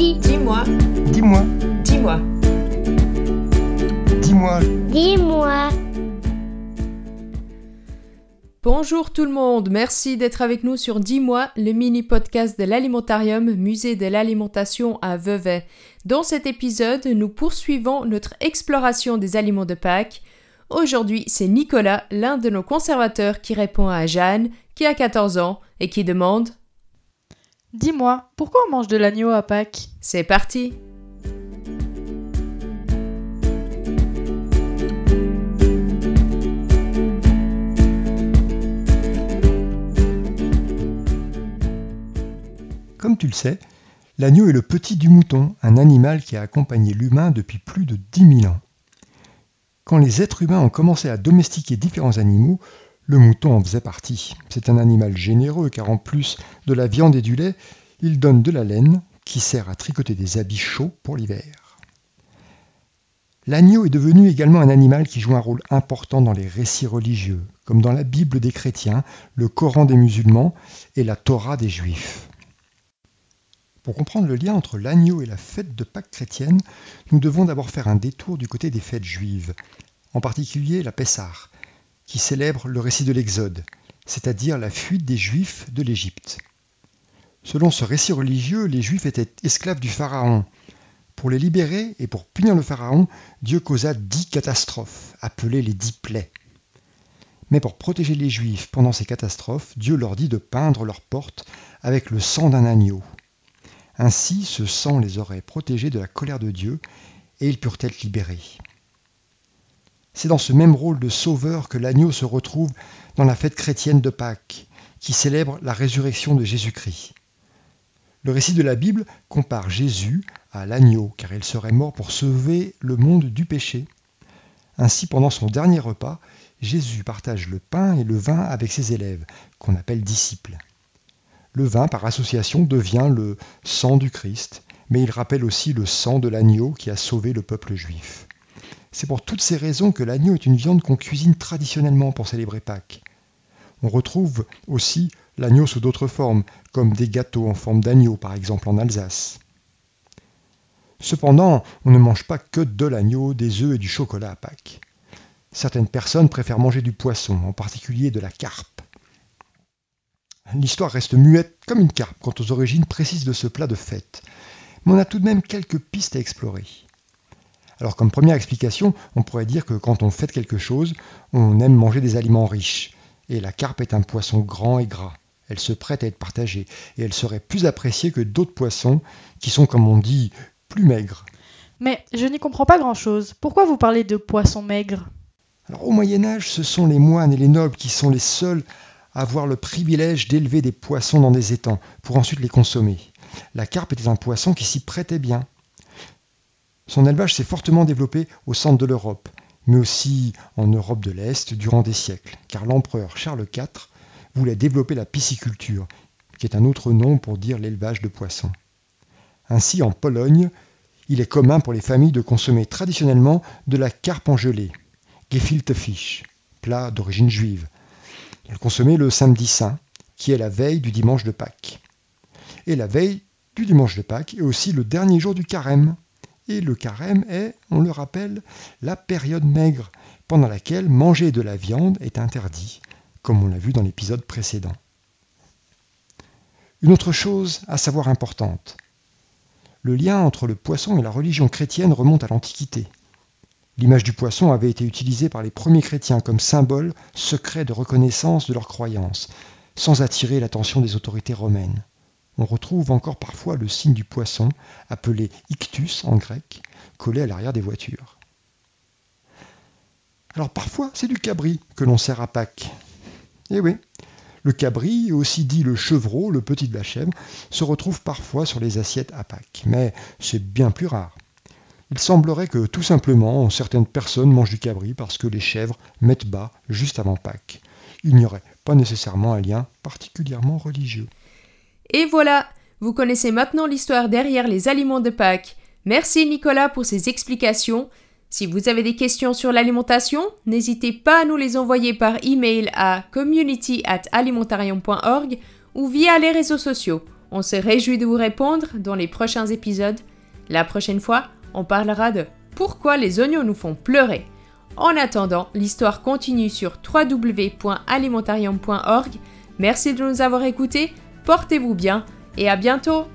Dis. Dis-moi. Dis-moi. Dis-moi. Dis-moi. Dis-moi. Bonjour tout le monde, merci d'être avec nous sur Dis-moi, le mini-podcast de l'Alimentarium, musée de l'alimentation à Vevey. Dans cet épisode, nous poursuivons notre exploration des aliments de Pâques. Aujourd'hui, c'est Nicolas, l'un de nos conservateurs, qui répond à Jeanne, qui a 14 ans, et qui demande Dis-moi, pourquoi on mange de l'agneau à Pâques? C'est parti Comme tu le sais, l'agneau est le petit du mouton, un animal qui a accompagné l'humain depuis plus de 10 000 ans. Quand les êtres humains ont commencé à domestiquer différents animaux, le mouton en faisait partie. C'est un animal généreux car en plus de la viande et du lait, il donne de la laine qui sert à tricoter des habits chauds pour l'hiver. L'agneau est devenu également un animal qui joue un rôle important dans les récits religieux, comme dans la Bible des chrétiens, le Coran des musulmans et la Torah des juifs. Pour comprendre le lien entre l'agneau et la fête de Pâques chrétienne, nous devons d'abord faire un détour du côté des fêtes juives, en particulier la Pessah, qui célèbre le récit de l'Exode, c'est-à-dire la fuite des Juifs de l'Égypte. Selon ce récit religieux, les Juifs étaient esclaves du Pharaon. Pour les libérer et pour punir le Pharaon, Dieu causa dix catastrophes, appelées les dix plaies. Mais pour protéger les Juifs pendant ces catastrophes, Dieu leur dit de peindre leurs portes avec le sang d'un agneau. Ainsi, ce sang les aurait protégés de la colère de Dieu, et ils purent être libérés. C'est dans ce même rôle de sauveur que l'agneau se retrouve dans la fête chrétienne de Pâques, qui célèbre la résurrection de Jésus-Christ. Le récit de la Bible compare Jésus à l'agneau, car il serait mort pour sauver le monde du péché. Ainsi, pendant son dernier repas, Jésus partage le pain et le vin avec ses élèves, qu'on appelle disciples. Le vin, par association, devient le sang du Christ, mais il rappelle aussi le sang de l'agneau qui a sauvé le peuple juif. C'est pour toutes ces raisons que l'agneau est une viande qu'on cuisine traditionnellement pour célébrer Pâques. On retrouve aussi l'agneau sous d'autres formes, comme des gâteaux en forme d'agneau par exemple en Alsace. Cependant, on ne mange pas que de l'agneau, des œufs et du chocolat à Pâques. Certaines personnes préfèrent manger du poisson, en particulier de la carpe. L'histoire reste muette comme une carpe quant aux origines précises de ce plat de fête, mais on a tout de même quelques pistes à explorer. Alors comme première explication, on pourrait dire que quand on fête quelque chose, on aime manger des aliments riches, et la carpe est un poisson grand et gras. Elle se prête à être partagée, et elle serait plus appréciée que d'autres poissons qui sont, comme on dit, plus maigres. Mais je n'y comprends pas grand-chose. Pourquoi vous parlez de poissons maigres? Alors au Moyen Âge, ce sont les moines et les nobles qui sont les seuls à avoir le privilège d'élever des poissons dans des étangs pour ensuite les consommer. La carpe était un poisson qui s'y prêtait bien. Son élevage s'est fortement développé au centre de l'Europe, mais aussi en Europe de l'Est durant des siècles, car l'empereur Charles IV voulait développer la pisciculture, qui est un autre nom pour dire l'élevage de poissons. Ainsi, en Pologne, il est commun pour les familles de consommer traditionnellement de la carpe en gelée, gefilte fish, plat d'origine juive, elle consommait le samedi saint, qui est la veille du dimanche de Pâques. Et la veille du dimanche de Pâques est aussi le dernier jour du carême. Le carême est, on le rappelle, la période maigre, pendant laquelle manger de la viande est interdit, comme on l'a vu dans l'épisode précédent. Une autre chose à savoir importante. Le lien entre le poisson et la religion chrétienne remonte à l'Antiquité. L'image du poisson avait été utilisée par les premiers chrétiens comme symbole secret de reconnaissance de leur croyance, sans attirer l'attention des autorités romaines. On retrouve encore parfois le signe du poisson, appelé ictus en grec, collé à l'arrière des voitures. Alors parfois, c'est du cabri que l'on sert à Pâques. Eh oui, le cabri, aussi dit le chevreau, le petit de la chèvre, se retrouve parfois sur les assiettes à Pâques, mais c'est bien plus rare. Il semblerait que tout simplement certaines personnes mangent du cabri parce que les chèvres mettent bas juste avant Pâques. Il n'y aurait pas nécessairement un lien particulièrement religieux. Et voilà, vous connaissez maintenant l'histoire derrière les aliments de Pâques. Merci Nicolas pour ces explications. Si vous avez des questions sur l'alimentation, n'hésitez pas à nous les envoyer par email à community@alimentarium.org ou via les réseaux sociaux. On se réjouit de vous répondre dans les prochains épisodes. La prochaine fois, on parlera de pourquoi les oignons nous font pleurer. En attendant, l'histoire continue sur www.alimentarium.org. Merci de nous avoir écoutés, portez-vous bien et à bientôt